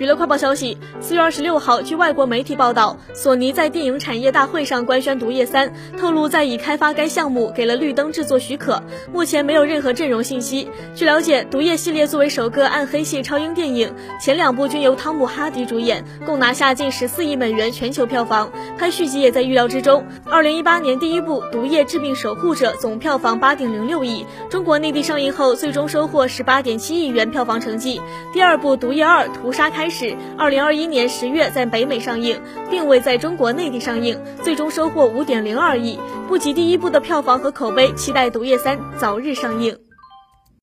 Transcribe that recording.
娱乐快报消息，四月二十六号，据外国媒体报道，索尼在电影产业大会上官宣《毒液三》，透露在已开发该项目，给了绿灯制作许可，目前没有任何阵容信息。据了解，《毒液》系列作为首个暗黑系超英电影，前两部均由汤姆哈迪主演，共拿下近十四亿美元全球票房，拍续集也在预料之中。二零一八年第一部《毒液：致命守护者》总票房八点零六亿，中国内地上映后最终收获十八点七亿元票房成绩。第二部《毒液二：屠杀开》始，二零二一年十月在北美上映，并未在中国内地上映，最终收获五点零二亿，不及第一部的票房和口碑。期待《毒液三》早日上映。